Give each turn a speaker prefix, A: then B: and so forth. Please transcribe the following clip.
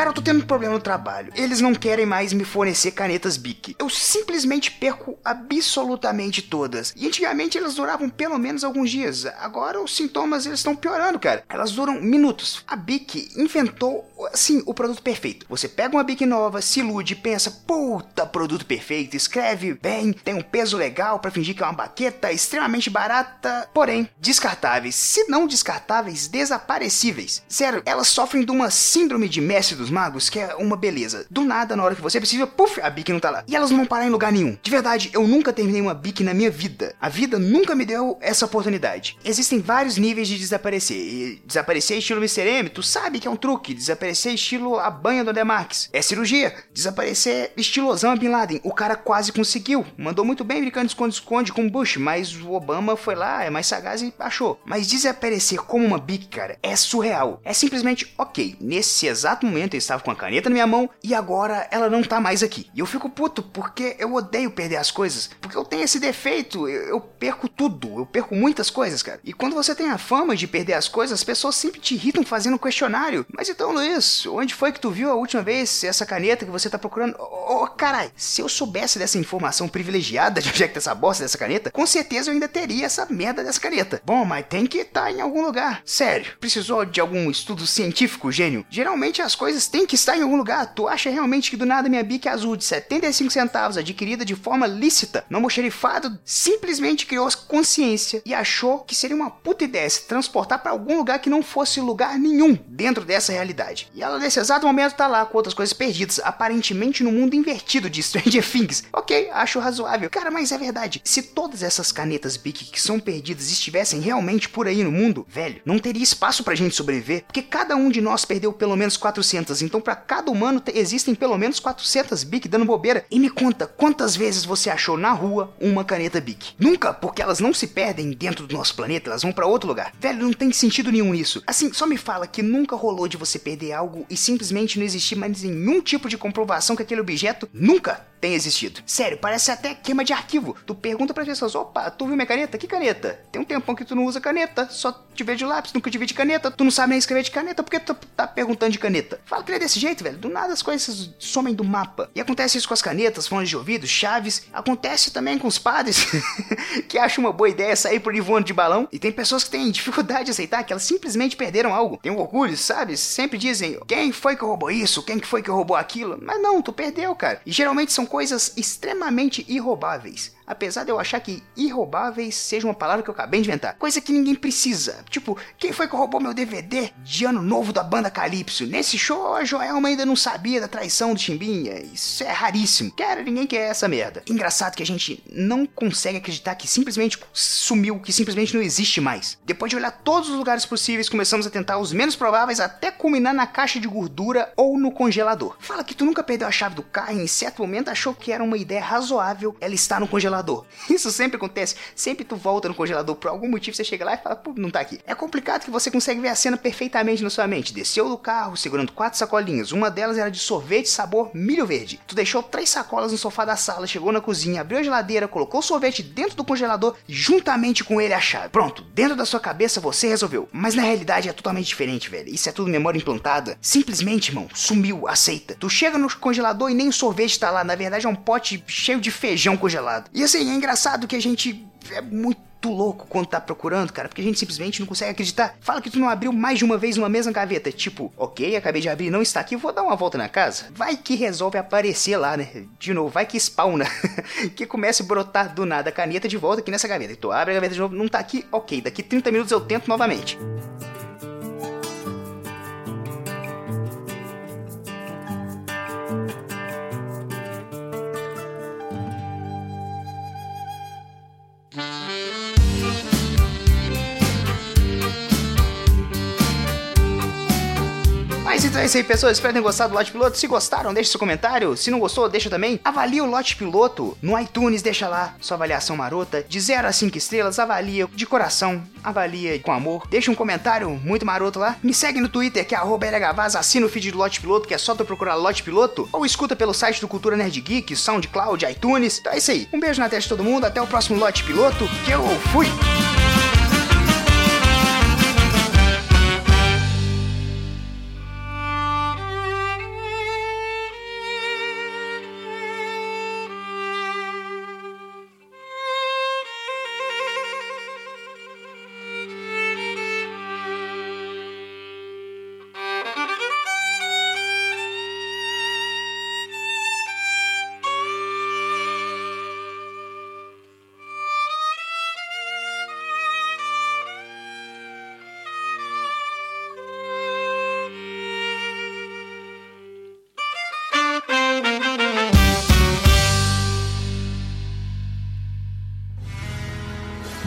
A: Cara, eu tô tendo um problema no trabalho. Eles não querem mais me fornecer canetas Bic. Eu simplesmente perco absolutamente todas. E antigamente elas duravam pelo menos alguns dias. Agora os sintomas eles estão piorando, cara. Elas duram minutos. A Bic inventou, assim, o produto perfeito. Você pega uma Bic nova, se ilude, pensa, puta, produto perfeito, escreve bem, tem um peso legal para fingir que é uma baqueta, extremamente barata, porém descartáveis. Se não descartáveis, desaparecíveis. Sério, elas sofrem de uma síndrome de Messi dos magos, que é uma beleza. Do nada, na hora que você precisa, puf, a Bic não tá lá. E elas não vão parar em lugar nenhum. De verdade, eu nunca terminei uma Bic na minha vida. A vida nunca me deu essa oportunidade. Existem vários níveis de desaparecer. E desaparecer estilo Mr. M, tu sabe que é um truque. Desaparecer estilo a banha do Demarques. É cirurgia. Desaparecer estilo Osama Bin Laden. O cara quase conseguiu. Mandou muito bem brincando esconde-esconde com Bush, mas o Obama foi lá, é mais sagaz e achou. Mas desaparecer como uma Bic, cara, é surreal. É simplesmente, ok, nesse exato momento estava com a caneta na minha mão e agora ela não tá mais aqui. E eu fico puto porque eu odeio perder as coisas, porque eu tenho esse defeito, eu, eu, perco tudo, eu perco muitas coisas, cara. E quando você tem a fama de perder as coisas, as pessoas sempre te irritam fazendo um questionário. Mas então, Luiz, onde foi que tu viu a última vez essa caneta que você tá procurando? Ô, oh, carai, se eu soubesse dessa informação privilegiada de onde é que tá essa bosta dessa caneta, com certeza eu ainda teria essa merda dessa caneta. Bom, mas tem que estar tá em algum lugar. Sério, precisou de algum estudo científico, gênio? Geralmente as coisas tem que estar em algum lugar. Tu acha realmente que do nada minha bique azul de 75 centavos, adquirida de forma lícita, no almoxerifado, simplesmente criou consciência e achou que seria uma puta ideia se transportar para algum lugar que não fosse lugar nenhum dentro dessa realidade. E ela nesse exato momento tá lá com outras coisas perdidas, aparentemente no mundo invertido de Stranger Things. Ok, acho razoável. Cara, mas é verdade. Se todas essas canetas Bic que são perdidas estivessem realmente por aí no mundo, velho, não teria espaço pra gente sobreviver, porque cada um de nós perdeu pelo menos 400 então, para cada humano existem pelo menos 400 Bic dando bobeira. E me conta, quantas vezes você achou na rua uma caneta Bic? Nunca, porque elas não se perdem dentro do nosso planeta, elas vão para outro lugar. Velho, não tem sentido nenhum isso. Assim, só me fala que nunca rolou de você perder algo e simplesmente não existir mais nenhum tipo de comprovação que aquele objeto nunca tem existido. Sério, parece até queima de arquivo. Tu pergunta para pessoas: opa, tu viu minha caneta? Que caneta? Tem um tempão que tu não usa caneta, só te vê de lápis, nunca te vi de caneta. Tu não sabe nem escrever de caneta, por que tu tá perguntando de caneta? Fala que ele é desse jeito, velho. Do nada as coisas somem do mapa. E acontece isso com as canetas, fones de ouvido, chaves. Acontece também com os padres que acham uma boa ideia sair por aí voando de balão. E tem pessoas que têm dificuldade de aceitar que elas simplesmente perderam algo. Tem um orgulho, sabe? Sempre dizem: quem foi que roubou isso? Quem que foi que roubou aquilo? Mas não, tu perdeu, cara. E geralmente são coisas extremamente irrobáveis apesar de eu achar que irroubáveis seja uma palavra que eu acabei de inventar. Coisa que ninguém precisa. Tipo, quem foi que roubou meu DVD de ano novo da banda Calypso? Nesse show, a Joelma ainda não sabia da traição do Chimbinha. Isso é raríssimo. Cara, ninguém quer essa merda. Engraçado que a gente não consegue acreditar que simplesmente sumiu, que simplesmente não existe mais. Depois de olhar todos os lugares possíveis, começamos a tentar os menos prováveis até culminar na caixa de gordura ou no congelador. Fala que tu nunca perdeu a chave do carro e em certo momento achou que era uma ideia razoável ela estar no congelador congelador. Isso sempre acontece. Sempre tu volta no congelador, por algum motivo você chega lá e fala, pô, não tá aqui. É complicado que você consegue ver a cena perfeitamente na sua mente. Desceu do carro segurando quatro sacolinhas. Uma delas era de sorvete sabor milho verde. Tu deixou três sacolas no sofá da sala, chegou na cozinha, abriu a geladeira, colocou o sorvete dentro do congelador, juntamente com ele a chave. Pronto, dentro da sua cabeça você resolveu. Mas na realidade é totalmente diferente, velho. Isso é tudo memória implantada. Simplesmente, irmão, sumiu, aceita. Tu chega no congelador e nem o sorvete tá lá. Na verdade é um pote cheio de feijão congelado. E assim, é engraçado que a gente é muito louco quando tá procurando, cara, porque a gente simplesmente não consegue acreditar. Fala que tu não abriu mais de uma vez uma mesma gaveta. Tipo, ok, acabei de abrir, não está aqui, vou dar uma volta na casa. Vai que resolve aparecer lá, né? De novo, vai que spawna. que comece a brotar do nada a caneta de volta aqui nessa gaveta. E tu abre a gaveta de novo, não tá aqui, ok, daqui 30 minutos eu tento novamente. Mas então é isso aí, pessoas. Espero ter gostado do Lote Piloto. Se gostaram, deixe seu comentário. Se não gostou, deixa também. Avalie o Lote Piloto no iTunes, deixa lá sua avaliação marota. De 0 a 5 estrelas, avalia de coração, avalia com amor. Deixa um comentário muito maroto lá. Me segue no Twitter, que é LHVaz. Assina o feed do Lote Piloto, que é só tu procurar Lote Piloto. Ou escuta pelo site do Cultura Nerd Geek, SoundCloud, iTunes. Então é isso aí. Um beijo na testa de todo mundo. Até o próximo Lote Piloto, que eu fui!